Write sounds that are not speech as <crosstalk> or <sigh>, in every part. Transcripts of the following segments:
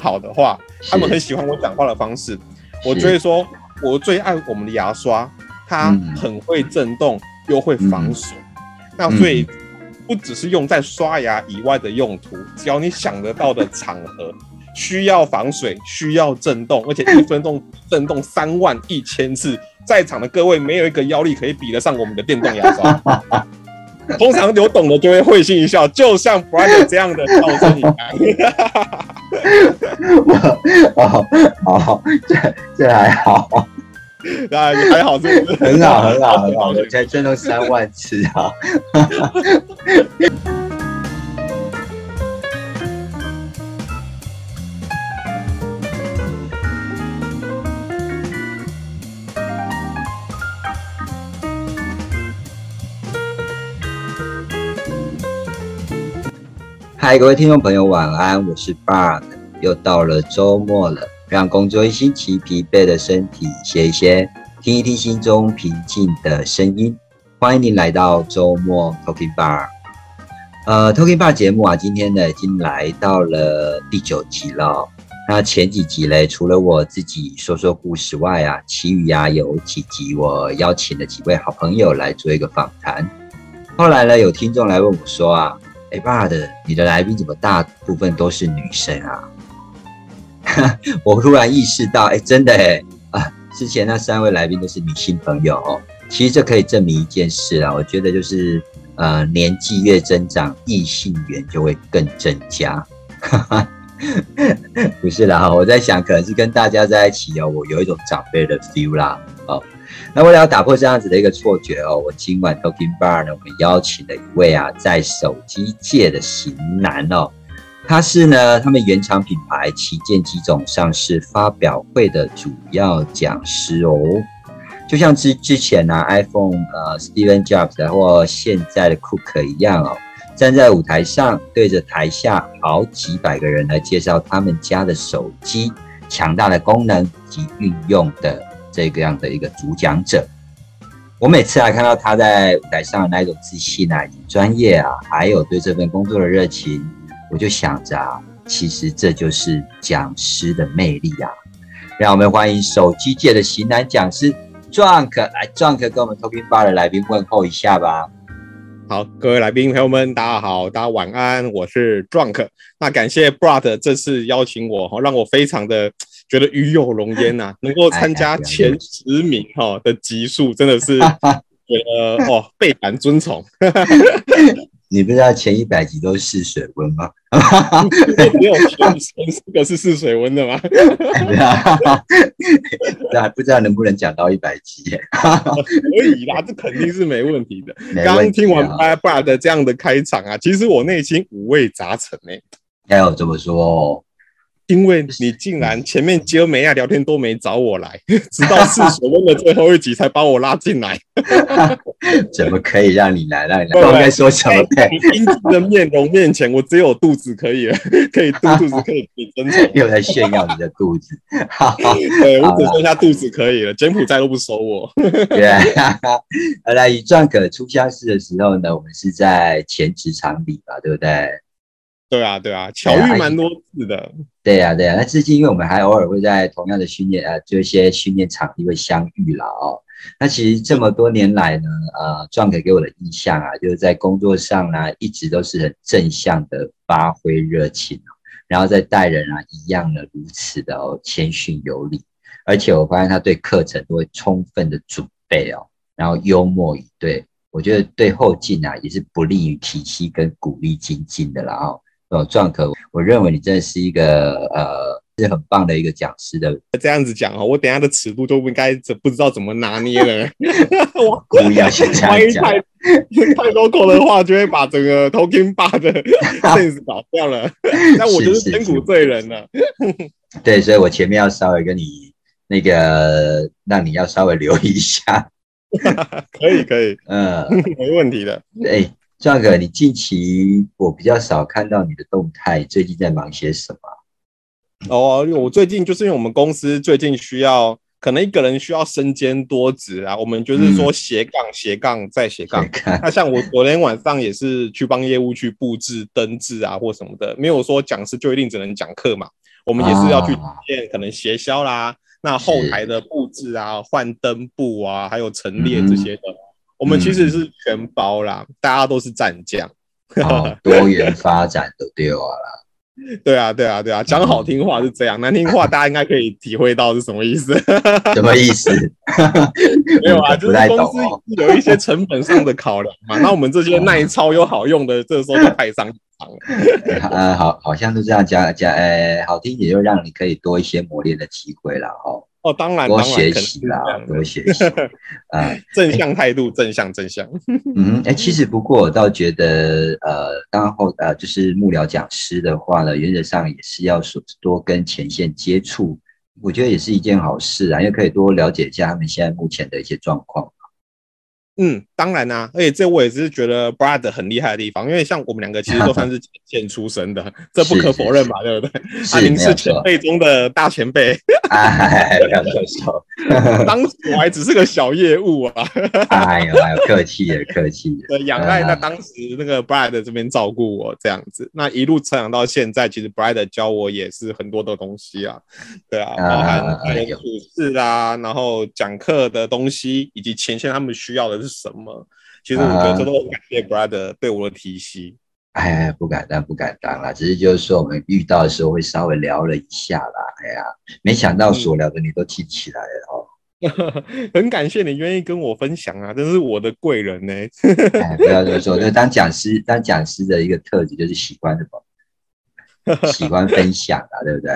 好的话，他们很喜欢我讲话的方式，我就会说，我最爱我们的牙刷，它很会震动又会防水。那所以不只是用在刷牙以外的用途，只要你想得到的场合。需要防水，需要震动，而且一分钟震动三万一千次，在场的各位没有一个腰力可以比得上我们的电动牙刷。<laughs> <laughs> 通常有懂的就会会心一笑，就像 Brian 这样的笑声一样。<laughs> 哦哦，这这还好，<laughs> 那还好，这很好很好很好，才赚到三万次啊。嗨，各位听众朋友，晚安！我是 Bar，又到了周末了，让工作一星期疲惫的身体歇一歇，听一听心中平静的声音。欢迎您来到周末 Talking Bar。呃，Talking Bar 节目啊，今天呢已经来到了第九集了。那前几集嘞，除了我自己说说故事外啊，其余啊有几集我邀请了几位好朋友来做一个访谈。后来呢，有听众来问我说啊。哎，爸的，你的来宾怎么大部分都是女生啊？<laughs> 我突然意识到，哎，真的哎啊，之前那三位来宾都是女性朋友哦。其实这可以证明一件事啊，我觉得就是呃，年纪越增长，异性缘就会更增加。<laughs> 不是啦，我在想，可能是跟大家在一起哦，我有一种长辈的 feel 啦，哦。那为了要打破这样子的一个错觉哦，我今晚 Talking Bar 呢，我们邀请了一位啊，在手机界的型男哦，他是呢他们原厂品牌旗舰机种上市发表会的主要讲师哦，就像之之前呢 iPhone 呃 Steven Jobs 或现在的 Cook 一样哦，站在舞台上对着台下好几百个人来介绍他们家的手机强大的功能及运用的。这个样的一个主讲者，我每次啊看到他在舞台上的那一种自信啊、专业啊，还有对这份工作的热情，我就想着啊，其实这就是讲师的魅力啊！让我们欢迎手机界的型男讲师 Drunk 来，Drunk 跟我们 Talking Bar 的来宾问候一下吧。好，各位来宾朋友们，大家好，大家晚安，我是 Drunk。那感谢 Brad 这次邀请我，让我非常的。觉得与有荣焉呐，<laughs> 能够参加前十名哈的级数，真的是 <laughs> 觉得哦倍感尊崇。<laughs> 你不知道前一百集都是试水温吗？没有前前四个是试水温的吗？对啊，不知道能不能讲到一百集？可以啦，这肯定是没问题的。刚刚听完爸爸的这样的开场啊，其实我内心五味杂陈哎。要有这么说。因为你竟然前面接美亚聊天都没找我来，<laughs> 直到试水温的最后一集才把我拉进来，<laughs> 怎么可以让你来？让你来？我该说什么？英俊的面容面前，我只有肚子可以了，<laughs> 可以肚肚子可以比真诚，又在炫耀你的肚子。对我只剩下肚子可以了，柬埔寨都不收我。对，来以壮可出相识的时候呢，我们是在前职场里吧，对不对？对啊，对啊，巧遇蛮多次的。对啊，对啊。那最近因为我们还偶尔会在同样的训练，呃，就一些训练场地会相遇了哦。那其实这么多年来呢，呃，壮可给我的印象啊，就是在工作上呢，一直都是很正向的发挥热情，然后在待人啊，一样的如此的哦，谦逊有礼。而且我发现他对课程都会充分的准备哦，然后幽默以对，我觉得对后进啊，也是不利于体系跟鼓励精进的啦哦。哦，壮可，我认为你真的是一个呃，是很棒的一个讲师的。这样子讲哦，我等下的尺度就不应该不知道怎么拿捏了。<laughs> 我故意要先这样讲，太太多口的话，就会把整个 Talking Bar 的 sense 搞掉了。那我就是千古罪人了。对，所以我前面要稍微跟你那个，让你要稍微留意一下。可以，可以，嗯，没问题的。哎。壮哥，你近期我比较少看到你的动态，最近在忙些什么？哦，我最近就是因为我们公司最近需要，可能一个人需要身兼多职啊。我们就是说斜杠斜杠再斜杠。那像我昨天晚上也是去帮业务去布置灯置啊或什么的，没有说讲师就一定只能讲课嘛。我们也是要去见可能协销啦，那后台的布置啊、换灯布啊，还有陈列这些的，我们其实是全包啦，大家都是战将，<laughs> 多元发展都丢了。对啊，对啊，对啊，讲好听话是这样，难听话大家应该可以体会到是什么意思。<laughs> 什么意思？没有啊，就是公司有一些成本上的考量嘛。那我们这些耐操又好用的，这个时候就派上场了。<laughs> 呃，好，好像是这样讲讲，哎，好听也就让你可以多一些磨练的机会了，哈。哦，当然，多学习啦，多学习 <laughs> 啊，正向态度，正向，正向。嗯，哎，其实不过我倒觉得，呃，当后呃，就是幕僚讲师的话呢，原则上也是要说多跟前线接触，我觉得也是一件好事啊，因为可以多了解一下他们现在目前的一些状况。嗯，当然啦，而且这我也是觉得 Brad 很厉害的地方，因为像我们两个其实都算是前线出身的，这不可否认嘛，对不对？阿林是前辈中的大前辈，<laughs> 哎，杨教授，<laughs> 当时我还只是个小业务啊，哎呦，客气了，客气了，仰赖那当时那个 Brad 这边照顾我这样子，那一路成长到现在，其实 Brad 教我也是很多的东西啊，对啊，包含处事啊，然后讲课的东西，以及前线他们需要的是。什么？其实我觉得这都很感谢 brother 对我的提携。哎，不敢当，不敢当啦。只是就是说，我们遇到的时候会稍微聊了一下啦。哎呀，没想到所聊的你都记起来了哦。<laughs> 很感谢你愿意跟我分享啊，真是我的贵人呢。<laughs> 哎，不要这么说，就当讲师，当讲师的一个特质就是喜欢什么？<laughs> 喜欢分享啊，对不对？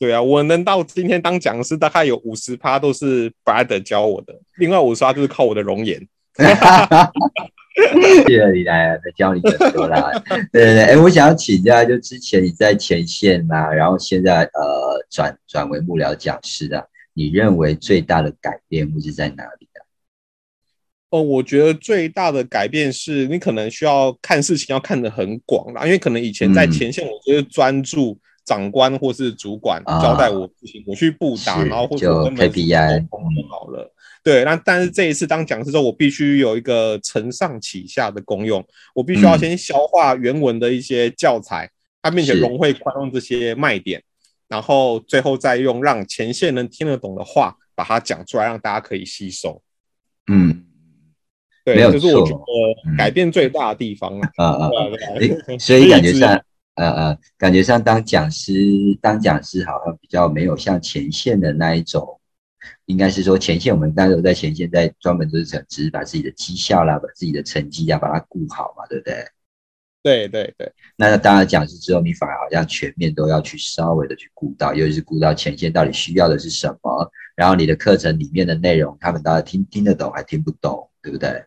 对啊，我能到今天当讲师，大概有五十趴都是 brother 教我的，另外五十趴就是靠我的容颜。<laughs> 谢谢你来再教你更多啦。<laughs> 对对对，哎，我想要请教，就之前你在前线呐，然后现在呃转转为幕僚讲师的，你认为最大的改变会是在哪里啊？哦，我觉得最大的改变是你可能需要看事情要看得很广啦，因为可能以前在前线，我觉得专注。长官或是主管交代我事情，我去布达，然后或者根本 KPI 好了。对，那但是这一次当讲师之后，我必须有一个承上启下的功用，我必须要先消化原文的一些教材，它并且融会贯通这些卖点，然后最后再用让前线能听得懂的话把它讲出来，让大家可以吸收。嗯，对，这是我觉得改变最大的地方了。啊啊，所以感觉上。<laughs> 呃呃，感觉上当讲师，当讲师好像比较没有像前线的那一种，应该是说前线我们大家都在前线，在专门就是只是把自己的绩效啦，把自己的成绩呀，把它顾好嘛，对不对？对对对。那当然讲师之后，你反而好像全面都要去稍微的去顾到，尤其是顾到前线到底需要的是什么，然后你的课程里面的内容，他们大家听听得懂还听不懂，对不对？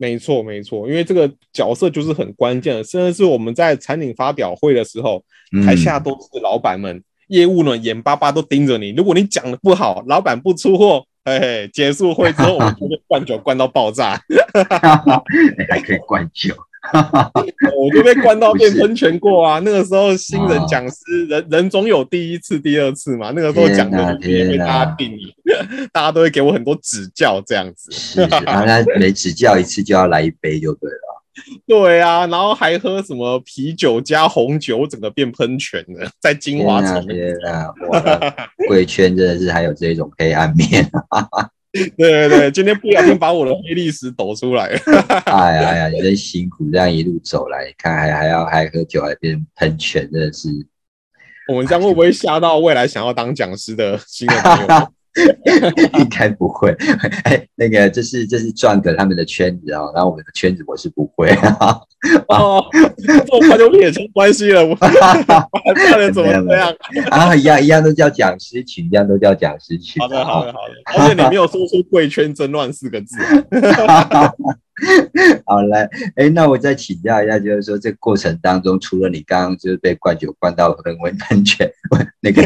没错，没错，因为这个角色就是很关键的，甚至是我们在产品发表会的时候，台下都是老板们，业务呢眼巴巴都盯着你。如果你讲的不好，老板不出货，嘿嘿，结束会之后，我们就会灌酒灌到爆炸，<laughs> 还可以灌酒。<laughs> 我就被灌到变喷泉过啊！那个时候新人讲师，人人总有第一次、第二次嘛。那个时候讲的也被大家定义，<laughs> 大家都会给我很多指教，这样子。是啊，那每指教一次就要来一杯，就对了。对啊，然后还喝什么啤酒加红酒，整个变喷泉了，<laughs> 在金华城。天啊，贵圈真的是还有这种黑暗面 <laughs> 对对对，今天不小心把我的黑历史抖出来。<laughs> 哎呀哎呀，你真辛苦，这样一路走来，看还还要还喝酒，还变喷泉，真的是。我们将会不会吓到未来想要当讲师的新的朋友？<laughs> 应该不会，哎，那个这是这是转哥他们的圈子啊，然后我们的圈子我是不会啊。<laughs> 哦，做朋友也成关系了，不然 <laughs> 怎么这样 <laughs> 啊？一样一样都叫讲师群，一样都叫讲师群。好的好的好的，而且你没有说出“贵圈争乱”四个字。好嘞，哎，那我再请教一下，就是说这过程当中，除了你刚刚就是被灌酒灌到很温喷泉那个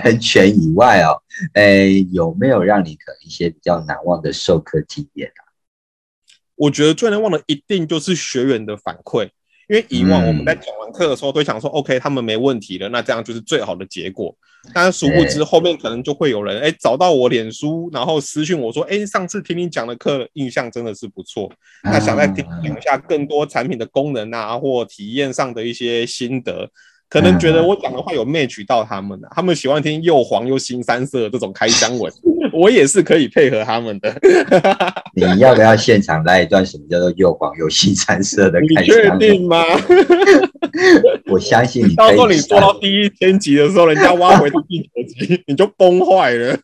喷泉以外哦，哎，有没有让你可能一些比较难忘的授课经验啊？我觉得最难忘的一定就是学员的反馈。因为以往我们在讲完课的时候都想说，OK，他们没问题了，那这样就是最好的结果。但是殊不知后面可能就会有人哎找到我脸书，然后私讯我说，哎，上次听你讲的课印象真的是不错，那想再听讲一下更多产品的功能啊或体验上的一些心得。可能觉得我讲的话有 match 到他们的，他们喜欢听又黄又新三色这种开箱文，<laughs> 我也是可以配合他们的。<laughs> 你要不要现场来一段什么叫做又黄又新三色的开箱？你确定吗？<laughs> 我相信你。到时候你做到第一千集的时候，人家挖回第九集，你就崩坏了。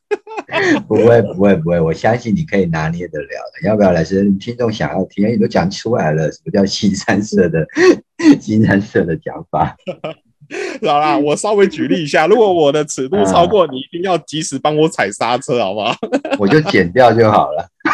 不会不会不会，我相信你可以拿捏得了的。要不要来？是听众想要听，你都讲出来了，什么叫新三色的新三色的讲法？<laughs> 好啦，我稍微举例一下，如果我的尺度超过，你一定要及时帮我踩刹车，好不好？<laughs> 我就剪掉就好了。<laughs>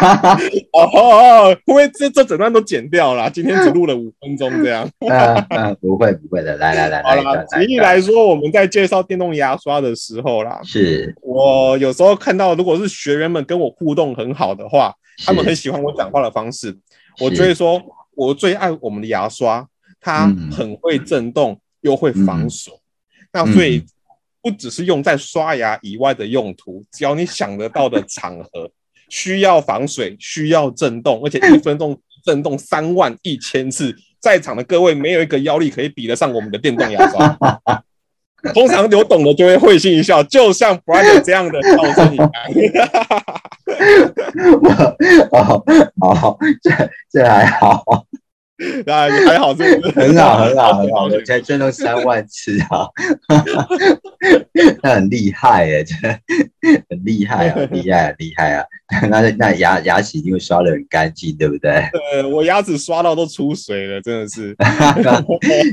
哦，会不会这这整段都剪掉了？今天只录了五分钟这样。嗯，不会不会的，来来来，好了。举例来说，我们在介绍电动牙刷的时候啦，是我有时候看到，如果是学员们跟我互动很好的话，他们很喜欢我讲话的方式，我就会说，我最爱我们的牙刷，它很会震动。又会防水，那所以不只是用在刷牙以外的用途，只要你想得到的场合 <laughs> 需要防水、需要震动，而且一分钟震动三万一千次，在场的各位没有一个腰力可以比得上我们的电动牙刷。通常有懂的就会会心一笑，就像 Brian 这样的笑声一样。<laughs> 哦好，这这还好。<laughs> 那还好，这很好，很好，很好，才震动三万次啊！<laughs> 那很厉害耶，真 <laughs> 很厉害啊，厉害啊，厉害啊！那那牙牙齿一定会刷的很干净，对不对？对，我牙齿刷到都出水了，真的是。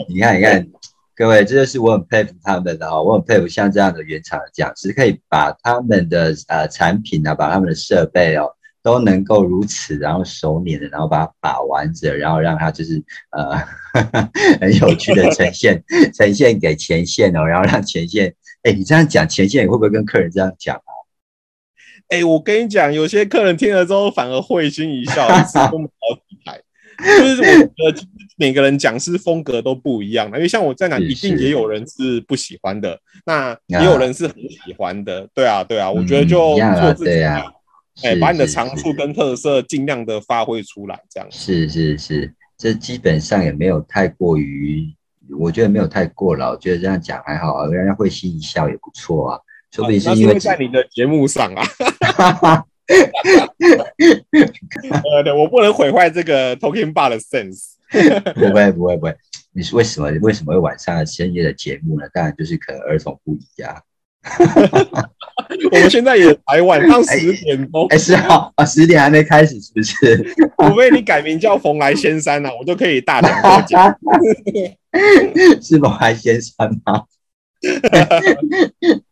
你看，你看，各位，这就是我很佩服他们的哦，我很佩服像这样的原厂的讲师，可以把他们的呃产品啊，把他们的设备哦。都能够如此，然后熟练的，然后把它把玩着，然后让它就是呃 <laughs> 很有趣的呈现 <laughs> 呈现给前线哦，然后让前线，哎，你这样讲前线会不会跟客人这样讲啊？哎，我跟你讲，有些客人听了之后反而会心一笑，一次都好几台。就是我觉得每个人讲师风格都不一样的，因为像我在哪，一定也有人是不喜欢的，那也有人是很喜欢的。对啊，对啊，我觉得就做自己。哎，把你的长处跟特色尽量的发挥出来，这样是是是，这基本上也没有太过于，我觉得没有太过了，我觉得这样讲还好啊，人家会心一笑也不错啊，说不定是因为在你的节目上啊，<laughs> 呃，对我不能毁坏这个 Talking Bar 的 sense，<laughs> 不会不会不会，你是为什么为什么会晚上深夜的节目呢？当然就是可能儿童不宜啊。<laughs> 我们现在也才晚上十点钟，哎，是啊，啊，十点还没开始，是不是？<laughs> 除非你改名叫蓬莱仙山啊，我就可以大讲特讲。<laughs> 是蓬莱仙山吗？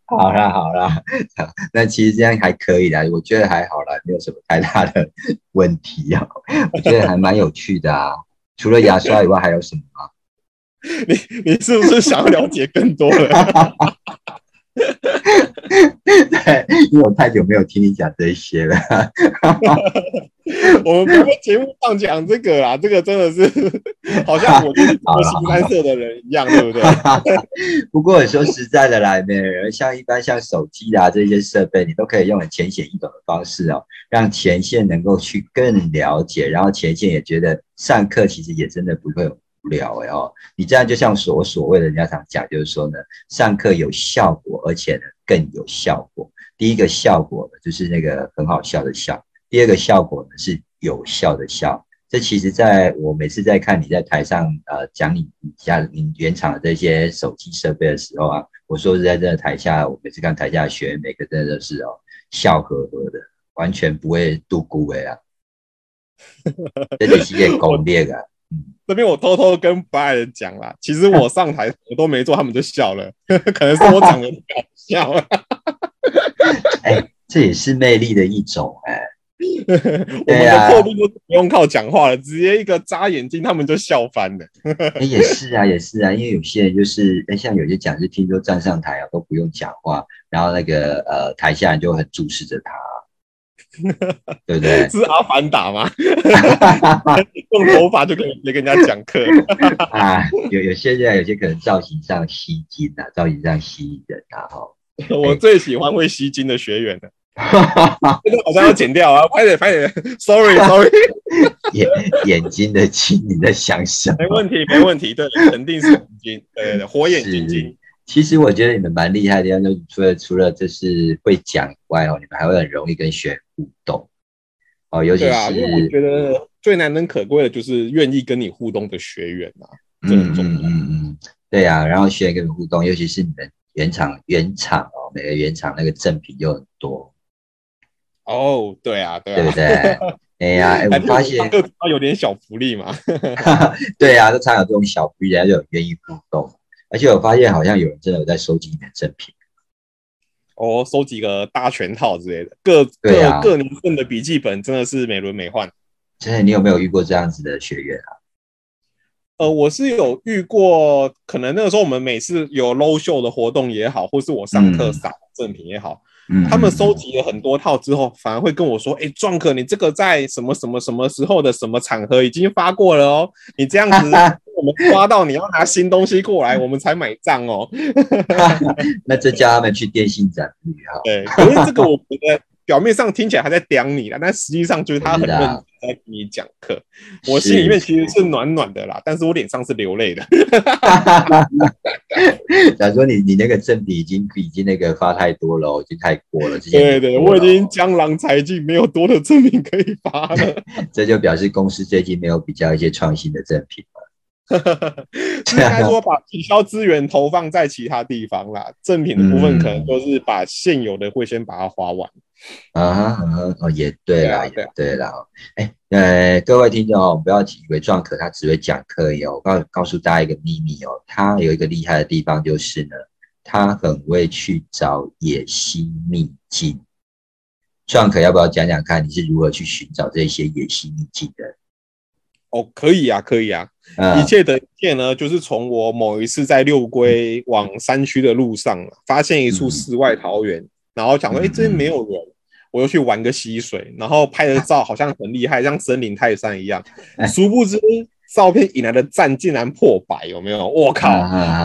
好啦好啦，那其实这样还可以的，我觉得还好啦，没有什么太大的问题啊。我觉得还蛮有趣的啊。除了牙刷以外，还有什么吗？你你是不是想要了解更多了？对，因为我太久没有听你讲这些了。<laughs> 我们不在节目上讲这个啊，这个真的是 <laughs> 好像我就是新三色的人一样，对不对？<laughs> 不过说实在的啦，没人像一般像手机啊这些设备，你都可以用很浅显易懂的方式哦，让前线能够去更了解，然后前线也觉得上课其实也真的不会。无聊哎哦，你这样就像所所谓的人家常讲，就是说呢，上课有效果，而且呢更有效果。第一个效果呢，就是那个很好笑的笑；第二个效果呢，是有效的笑。这其实在我每次在看你在台上呃讲你家你原厂的这些手机设备的时候啊，我说是在这台下，我每次看台下的学员，每个真的是哦笑呵呵的，完全不会度孤哎啊，这就是些攻略啊。<laughs> 这边我偷偷跟不爱人讲啦，其实我上台我都没做，他们就笑了，<laughs> 可能是我长得搞笑。这也是魅力的一种哎。<laughs> 我们的破度都不用靠讲话了，直接一个眨眼睛，他们就笑翻了。哎，也是啊，也是啊，因为有些人就是哎，像有些讲师听说站上台啊都不用讲话，然后那个呃台下人就很注视着他。<laughs> 对不对？是阿凡达吗？<laughs> 用头发就可以跟人家讲课啊？有有些人有些可能造型上吸睛啊，造型上吸引人啊！哈，我最喜欢会吸睛的学员了。<laughs> 这个好像要剪掉啊，<laughs> 快点快点，sorry sorry，<laughs> 眼眼睛的睛，你在想什么？没问题没问题，对，肯定是眼睛，对对对，火眼金睛。其实我觉得你们蛮厉害的，就除了除了就是会讲以外哦，你们还会很容易跟学员互动。哦，尤其是我觉得最难能可贵的就是愿意跟你互动的学员啊，嗯嗯嗯嗯，对啊，然后学员跟你互动，尤其是你们原厂原厂哦，每个原厂那个赠品又很多哦，对啊，对啊对不对？<laughs> 哎呀，我发现有点小福利嘛，<laughs> 对啊，都常有这种小福利，人家就愿意互动。而且我发现好像有人真的有在收集你的赠品，哦，收集个大全套之类的，各各各年份的笔记本真的是美轮美奂。真的，你有没有遇过这样子的学员啊？呃，我是有遇过，可能那个时候我们每次有 low 秀的活动也好，或是我上课撒赠品也好。他们收集了很多套之后，反而会跟我说：“哎，壮哥，你这个在什么什么什么时候的什么场合已经发过了哦？你这样子，我们抓到你要拿新东西过来，我们才买账哦。”那这叫他们去电信展哈。对，可是这个我觉得。表面上听起来还在刁你啦，但实际上就是他很认真在给你讲课。我心里面其实是暖暖的啦，但是我脸上是流泪的。<laughs> 假如说你你那个赠品已经已经那个发太多了，已经太过了。对对，我已经江郎才尽，没有多的赠品可以发了。<laughs> 这就表示公司最近没有比较一些创新的赠品了。<laughs> 应该说把取消资源投放在其他地方啦，赠品的部分可能都是把现有的会先把它花完。啊哈，哦也对啦，也对啦。哎，呃，各位听众哦，不要以为壮可他只会讲课哟。我告告诉大家一个秘密哦，他有一个厉害的地方就是呢，他很会去找野心秘境。壮可要不要讲讲看，你是如何去寻找这些野心秘境的？哦，可以啊，可以啊。一切的一切呢，就是从我某一次在六龟往山区的路上，发现一处世外桃源。然后想说，哎，这边没有人，我又去玩个溪水，然后拍的照好像很厉害，像森林泰山一样。<laughs> 殊不知，照片引来的赞竟然破百，有没有？我靠！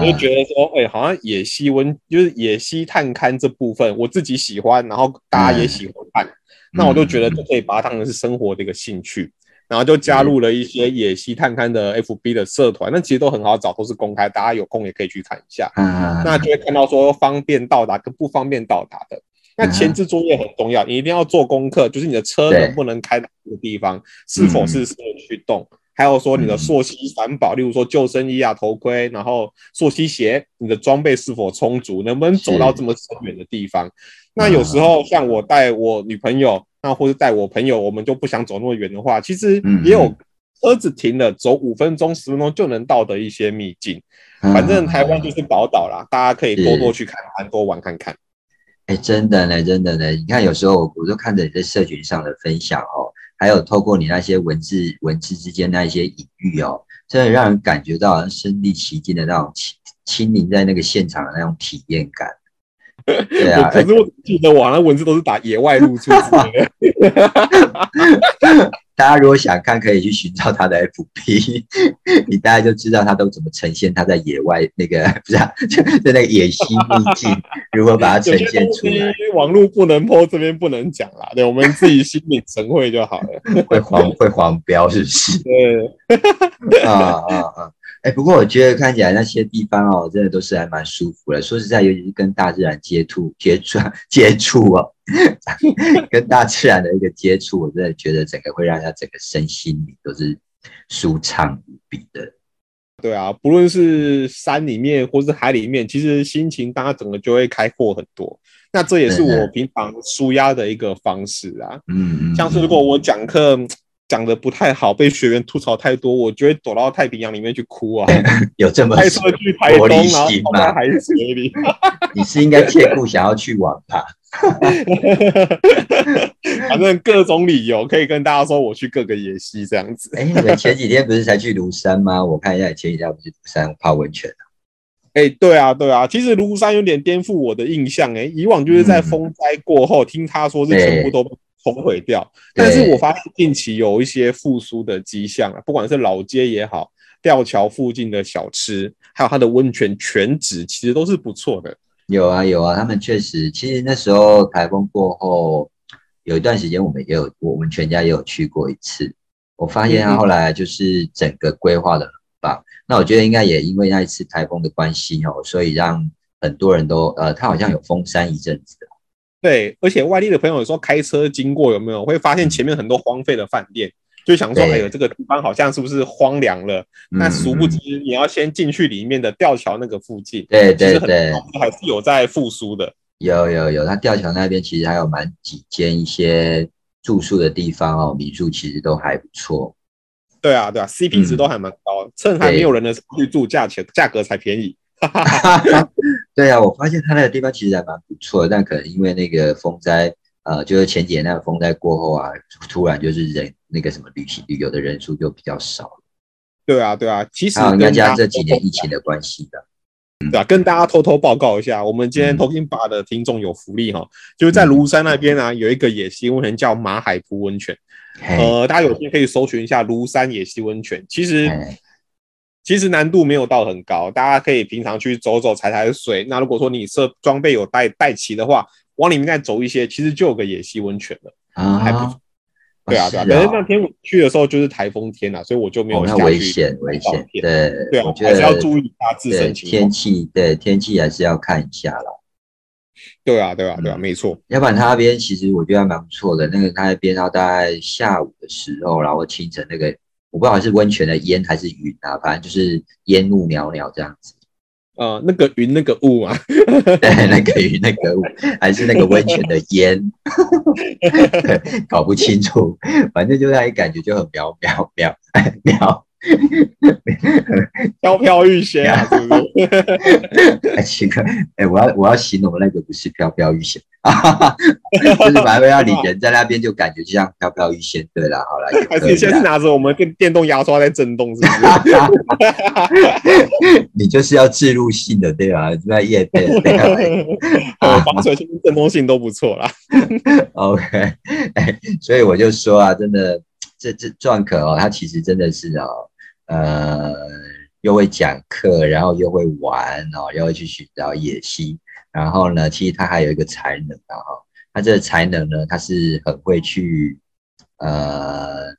我就觉得说，哎，好像野溪温，就是野溪探勘这部分，我自己喜欢，然后大家也喜欢看，那我就觉得就可以把它当成是生活的一个兴趣。然后就加入了一些野溪探勘的 FB 的社团，那其实都很好找，都是公开，大家有空也可以去看一下。嗯，那就会看到说方便到达跟不方便到达的。那前置作业很重要，你一定要做功课，就是你的车能不能开到这个地方，是否是适合去动，还有说你的溯溪三宝，例如说救生衣啊、头盔，然后溯溪鞋，你的装备是否充足，能不能走到这么深远的地方？那有时候像我带我女朋友。那或者带我朋友，我们就不想走那么远的话，其实也有车子停了，走五分钟、十分钟就能到的一些秘境。反正台湾就是宝岛啦，大家可以多多去看看，多玩看看。哎，真的呢，真的呢。你看，有时候我都看着你在社群上的分享哦，还有透过你那些文字文字之间那一些隐喻哦，真的让人感觉到身临其境的那种亲亲临在那个现场的那种体验感。对啊，<laughs> 可是我记得网上文字都是打野外露出。<laughs> 大家如果想看，可以去寻找他的 FB，<laughs> 你大家就知道他都怎么呈现他在野外那个 <laughs> 不是 <laughs> 就在那个野心秘境，如何把它呈现出来。网络不能播，这边不能讲啦，对，我们自己心领神会就好了。会黄会黄标是不是？对，啊啊啊！哎，不过我觉得看起来那些地方哦，真的都是还蛮舒服的。说实在，尤其是跟大自然接触、接触、<laughs> 接触哦，<laughs> 跟大自然的一个接触，我真的觉得整个会让他整个身心里都是舒畅无比的。对啊，不论是山里面或是海里面，其实心情大家整个就会开阔很多。那这也是我平常舒压的一个方式啊。嗯嗯，像是如果我讲课。讲的不太好，被学员吐槽太多，我就会躲到太平洋里面去哭啊！<laughs> 有这么开车去台东，然后在海水里。<laughs> 你是应该借故想要去玩吧？<laughs> 反正各种理由可以跟大家说，我去各个野溪这样子。哎，你们前几天不是才去庐山吗？我看一下，前几天不是庐山泡温泉啊？哎，对啊，对啊，其实庐山有点颠覆我的印象。哎，以往就是在风灾过后，听他说是全部都。冲毁掉，但是我发现近期有一些复苏的迹象啊，不管是老街也好，吊桥附近的小吃，还有它的温泉全址，其实都是不错的。有啊有啊，他们确实，其实那时候台风过后，有一段时间我们也有，我们全家也有去过一次。我发现他后来就是整个规划的很棒。那我觉得应该也因为那一次台风的关系哦，所以让很多人都呃，他好像有封山一阵子。对，而且外地的朋友有时候开车经过，有没有会发现前面很多荒废的饭店？就想说，哎呦，这个地方好像是不是荒凉了？那殊不知，你要先进去里面的吊桥那个附近，对对对，还是有在复苏的。有有有，那吊桥那边其实还有蛮几间一些住宿的地方哦，民宿其实都还不错。对啊对啊，CP 值都还蛮高，趁还没有人的时候去住，价钱价格才便宜。<laughs> 对啊，我发现它那个地方其实还蛮不错，但可能因为那个风灾。呃，就是前几年那个风灾过后啊，突然就是人那个什么旅行旅游的人数就比较少了。对啊，对啊，其实应该加这几年疫情的关系的。对啊，跟大家偷偷报告一下，我们今天 Talking Bar 的听众有福利哈，就是在庐山那边啊，有一个野溪温泉叫马海湖温泉。呃，大家有天可以搜寻一下庐山野溪温泉。其实其实难度没有到很高，大家可以平常去走走踩踩水。那如果说你设装备有带带齐的话。往里面再走一些，其实就有个野溪温泉了，啊，还不错。对啊，对啊。可是那天我去的时候就是台风天啊，所以我就没有下去。危险，危险。对，对啊，还是要注意一下自身情况。天气，对天气还是要看一下啦。对啊，对啊，对啊，没错。要不然他那边其实我觉得还蛮不错的。那个他那边，他大概下午的时候，然后清晨那个，我不知道是温泉的烟还是云啊，反正就是烟雾袅袅这样子。呃，那个云，那个雾啊，<laughs> 对，那个云，那个雾，还是那个温泉的烟，<laughs> 搞不清楚，反正就让你感觉就很渺渺渺渺。<laughs> <laughs> 飘飘欲仙啊，<laughs> 是不是？哎，奇怪，哎，我要我要形容那个不是飘飘欲仙，<laughs> 就是反正要你人在那边就感觉就像飘飘欲仙。对了，好了，还是你现在是拿着我们电电动牙刷在震动，是不是？你就是要自入性的，对吧？那叶片，防水性、震动性都不错啦。OK，哎，所以我就说啊，真的。这这壮可哦，他其实真的是哦，呃，又会讲课，然后又会玩哦，又会去寻找野心，然后呢，其实他还有一个才能啊哈，他这个才能呢，他是很会去呃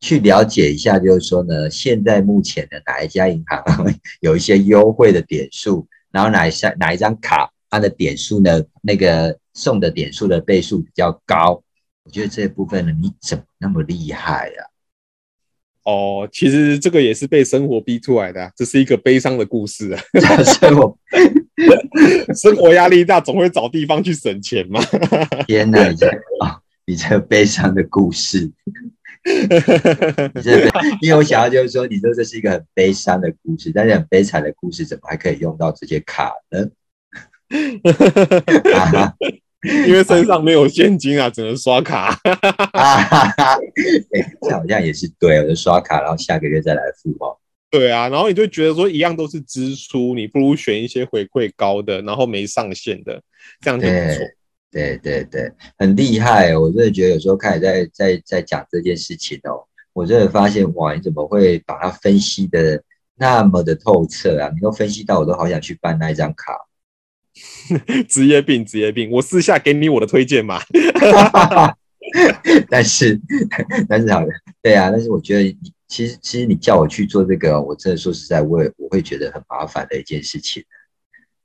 去了解一下，就是说呢，现在目前的哪一家银行 <laughs> 有一些优惠的点数，然后哪一下哪一张卡它的点数呢，那个送的点数的倍数比较高。我觉得这一部分呢，你怎么那么厉害呀？哦，其实这个也是被生活逼出来的，这是一个悲伤的故事啊。<laughs> 生活 <laughs> 生活压力大，总会找地方去省钱嘛。天哪，你这啊，你这悲伤的故事，<laughs> 你这因为我想要就是说，你说这是一个很悲伤的故事，但是很悲惨的故事，怎么还可以用到这些卡呢？因为身上没有现金啊，只能刷卡。<laughs> 这好像也是对，我就刷卡，然后下个月再来付哦。对啊，然后你就觉得说一样都是支出，你不如选一些回馈高的，然后没上限的，这样就不错。对对对，很厉害。我真的觉得有时候开始在在在讲这件事情哦，我真的发现哇，你怎么会把它分析的那么的透彻啊？你都分析到我都好想去办那一张卡。<laughs> 职业病，职业病。我私下给你我的推荐嘛。<laughs> 但是，<laughs> 但是好的，对啊。但是我觉得你其实，其实你叫我去做这个，我真的说实在，我也我会觉得很麻烦的一件事情。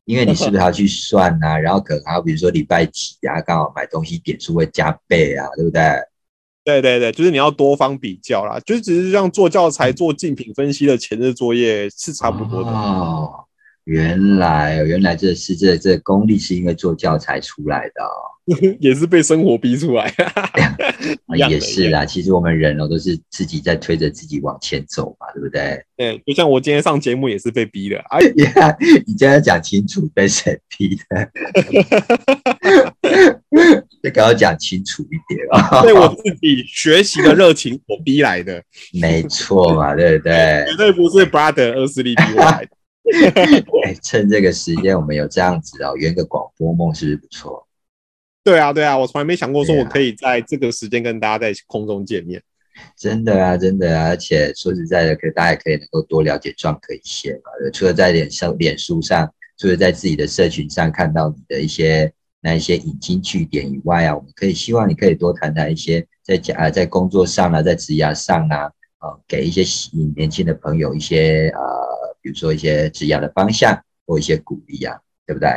因为你是不是要去算啊？然后可能还有比如说礼拜几啊，刚好买东西点数会加倍啊，对不对？对对对，就是你要多方比较啦。就是只是像做教材、做竞品分析的前日作业是差不多的。哦。原来，原来这是这这功力是因为做教材出来的哦，<laughs> 也是被生活逼出来。<laughs> 也是啦，其实我们人哦都是自己在推着自己往前走嘛，对不对？对，就像我今天上节目也是被逼的。<laughs> 哎呀，你今天讲清楚被谁逼的？这个要讲清楚一点啊！对我自己学习的热情所逼来的，没错嘛，对不对？绝对不是 brother 二势力逼我来的。哎，趁这个时间，我们有这样子哦，圆个广播梦，是不是不错？对啊，对啊，我从来没想过说我可以在这个时间跟大家在空中见面。真的啊，真的啊，而且说实在的，可大家也可以能够多了解壮哥一些嘛。除了在脸上、脸书上，除了在自己的社群上看到你的一些那一些引经据典以外啊，我们可以希望你可以多谈谈一些在家啊，在工作上啊，在职涯上啊，呃，给一些年轻的朋友一些呃，比如说一些职业的方向或一些鼓励啊，对不对？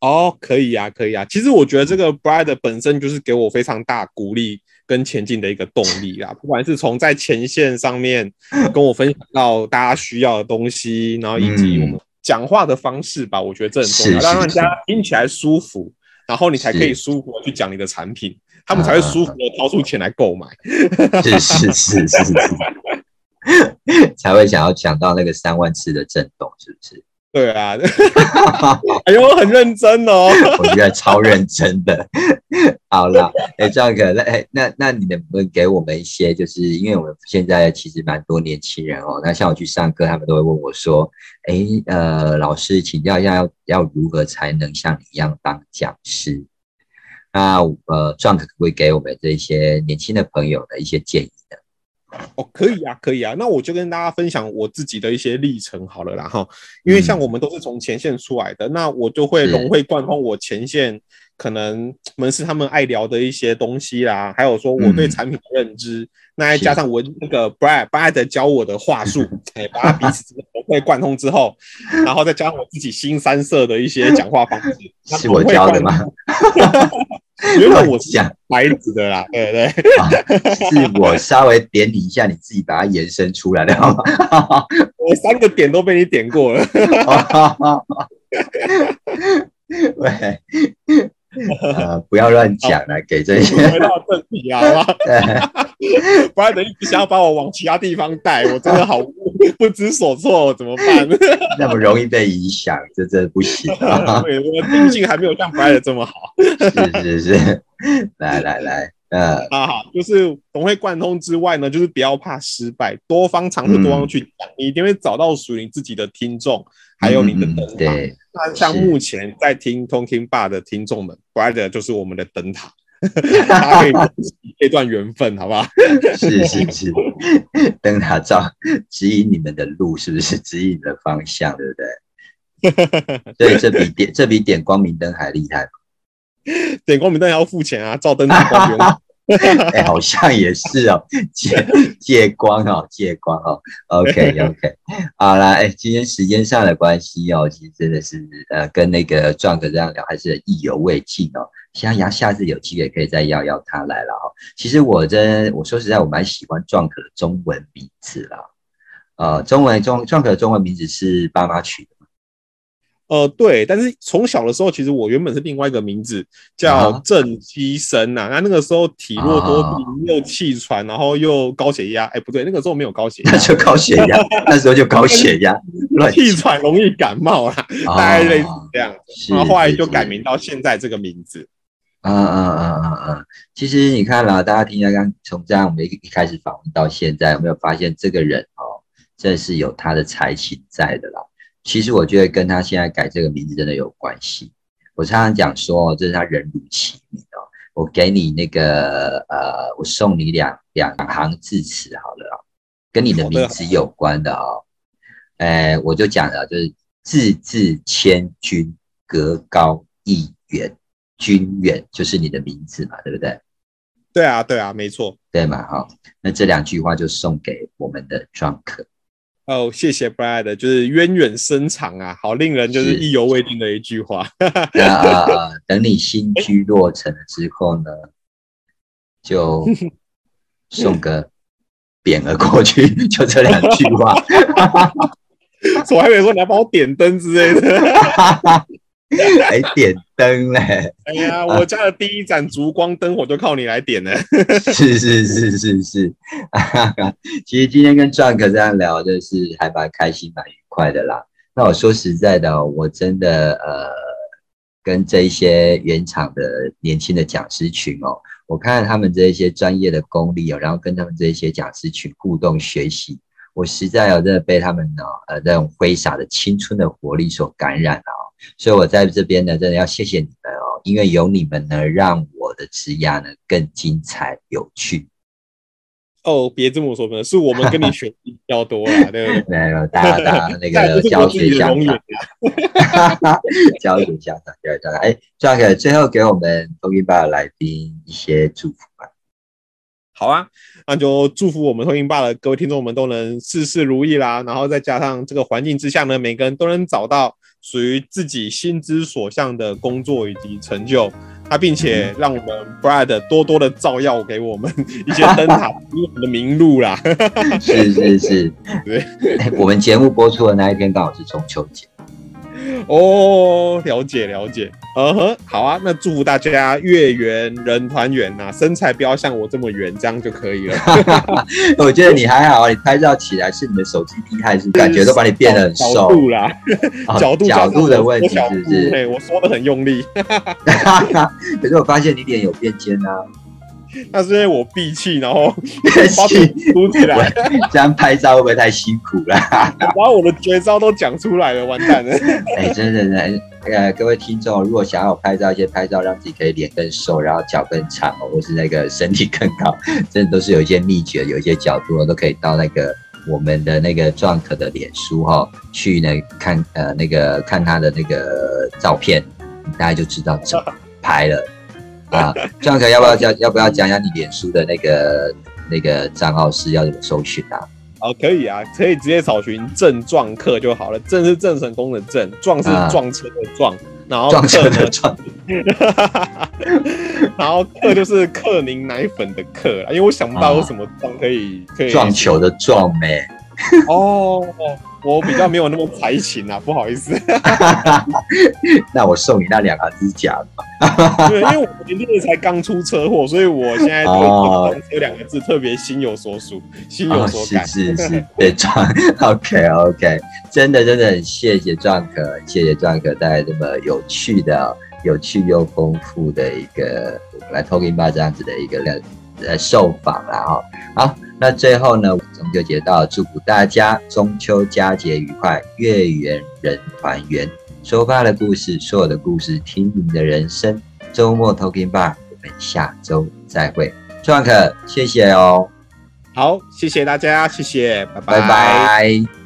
哦，可以呀，可以呀。其实我觉得这个 Brad 本身就是给我非常大鼓励跟前进的一个动力啦。<laughs> 不管是从在前线上面跟我分享到大家需要的东西，然后以及我们讲话的方式吧，我觉得这很重要，让人家听起来舒服，然后你才可以舒服的去讲你的产品，他们才会舒服的掏出钱来购买。是是是是是，<laughs> 才会想要讲到那个三万次的震动，是不是？对啊，<laughs> 哎呦，很认真哦，<laughs> 我觉得超认真的。好了，哎，这样可那哎那那你能不能给我们一些，就是因为我们现在其实蛮多年轻人哦，那像我去上课，他们都会问我说，哎呃，老师请教一下，要要如何才能像你一样当讲师？那呃，壮可不可以给我们这些年轻的朋友的一些建议呢？哦，可以啊，可以啊，那我就跟大家分享我自己的一些历程好了，啦哈，因为像我们都是从前线出来的，那我就会融会贯通我前线可能门市他们爱聊的一些东西啦，还有说我对产品的认知，那再加上我那个 Brad Brad 教我的话术，<laughs> 哎，把它彼此融会贯通之后，然后再加上我自己新三色的一些讲话方式，<laughs> 是我教的吗？<laughs> 原本我是讲白纸的啦，对对，<laughs> 是我稍微点你一下，你自己把它延伸出来的，好吗？<laughs> 我三个点都被你点过了。喂。呃，不要乱讲了，给这些回到正题好吗？不然等一直想要把我往其他地方带，我真的好不知所措，怎么办？那么容易被影响，这真的不行啊！我定性还没有像 Brad 这么好。是是是，来来 <laughs> 来，嗯，啊好，就是融会贯通之外呢，就是不要怕失败，多方尝试，多方去讲，你一定会找到属于你自己的听众，还有你的灯塔。那像目前在听 Talking Bar 的听众们，Brad 就是我们的灯塔，<laughs> 他可以这段缘分，好不好？是是是，灯塔照指引你们的路，是不是？指引的方向，对不对？<laughs> 对，这比点这比点光明灯还厉害 <laughs> 点光明灯也要付钱啊，照灯光源。<laughs> 哎，好像也是哦，<laughs> 借借光哦，借光哦。OK OK，好了，哎，今天时间上的关系哦，其实真的是呃，跟那个壮哥这样聊还是意犹未尽哦。希望下次有机会可以再邀邀他来了哦。其实我真我说实在，我蛮喜欢壮哥的中文名字啦。呃，中文中壮哥的中文名字是爸妈取的。呃，对，但是从小的时候，其实我原本是另外一个名字叫郑基生呐。那那个时候体弱多病，又气喘，然后又高血压。哎，不对，那个时候没有高血压，<laughs> 那就高血压。<laughs> 那时候就高血压，<laughs> 气喘容易感冒啦，大概类似这样。然后后来就改名到现在这个名字。啊啊啊啊啊！其实你看了，大家听一下，刚从这样我们一一开始访问到现在，有没有发现这个人哦，真是有他的才情在的啦。其实我觉得跟他现在改这个名字真的有关系。我常常讲说，这是他人如其名哦。我给你那个呃，我送你两两行字词好了啊，跟你的名字有关的啊。哎，我就讲了，就是字字千钧，格高一远，君远就是你的名字嘛，对不对？对啊，对啊，没错，对嘛？好，那这两句话就送给我们的壮客。哦，谢谢 Brad，就是渊远深长啊，好令人就是意犹未尽的一句话。啊，等你新居落成了之后呢，就送个匾额过去，就这两句话。<laughs> 我还以为说你要帮我点灯之类的。还 <laughs> 点灯嘞！哎呀，<laughs> 我家的第一盏烛光灯我就靠你来点了。<laughs> 是是是是是，<laughs> 其实今天跟壮哥这样聊，就是还蛮开心、蛮愉快的啦。那我说实在的，我真的呃，跟这一些原厂的年轻的讲师群哦，我看他们这一些专业的功力哦，然后跟他们这一些讲师群互动学习，我实在有真的被他们呢呃那种挥洒的青春的活力所感染了。所以，我在这边呢，真的要谢谢你们哦，因为有你们呢，让我的职涯呢更精彩有趣。哦，别这么说，可能是我们跟你学比较多了，对不对？<laughs> 没有，大家大家那个 <laughs> 教学相长，<laughs> 教学相长，教学相长。哎，Jack，最后给我们 Talking Bar 的来宾一些祝福吧。好啊，那就祝福我们 Talking Bar 的各位听众们都能事事如意啦。然后再加上这个环境之下呢，每个人都能找到属于自己心之所向的工作以及成就。他并且让我们 Brad 多多的照耀给我们一些灯塔 <laughs> 我们的明路啦。是是是，对，我们节目播出的那一天刚好是中秋节。<laughs> 哦，了解了解，呃呵，好啊，那祝福大家月圆人团圆呐，身材不要像我这么圆，这样就可以了。<laughs> 我觉得你还好，你拍照起来是你的手机厉害，是感觉都把你变得很瘦。角度啦，<laughs> 角度角度的问题是不是？对，我说的很用力。可是我发现你脸有变尖啊。<laughs> 那是因为我闭气，然后 <laughs> 把嘴嘟起来，<laughs> 这样拍照会不会太辛苦了？把我的绝招都讲出来了，完蛋了！哎，真的，真的，呃，各位听众，如果想要拍照，一些拍照让自己可以脸更瘦，然后脚更长，或是那个身体更高，真的都是有一些秘诀，有一些角度都可以到那个我们的那个壮可的脸书哈，去呢看呃那个看他的那个照片，大家就知道怎么拍了。啊，这样可要不要讲？要不要讲讲你脸书的那个那个账号是要怎么搜寻啊？哦，可以啊，可以直接找寻“正撞客”就好了。正是郑成功的正，撞是撞车的撞，然后撞车的撞，<laughs> 然后克就是克宁奶粉的克因为我想不到有什么撞可以可以撞球的撞呗。<laughs> 哦。我比较没有那么才情啊，<laughs> 不好意思。<laughs> 那我送你那两个支假的。对，因为我年天才刚出车祸，所以我现在对“车”两个字特别心有所属，心有所感。是是是，对壮。OK OK，真的真的很谢谢壮哥，谢谢壮哥带来这么有趣的、有趣又丰富的一个来 Talking Bar 这样子的一个呃受访了哈。好。那最后呢，中秋节到，祝福大家中秋佳节愉快，月圆人团圆。说吧的故事，所有的故事，听你的人生。周末 Talking Bar，我们下周再会。创客，谢谢哦。好，谢谢大家，谢谢，拜拜拜。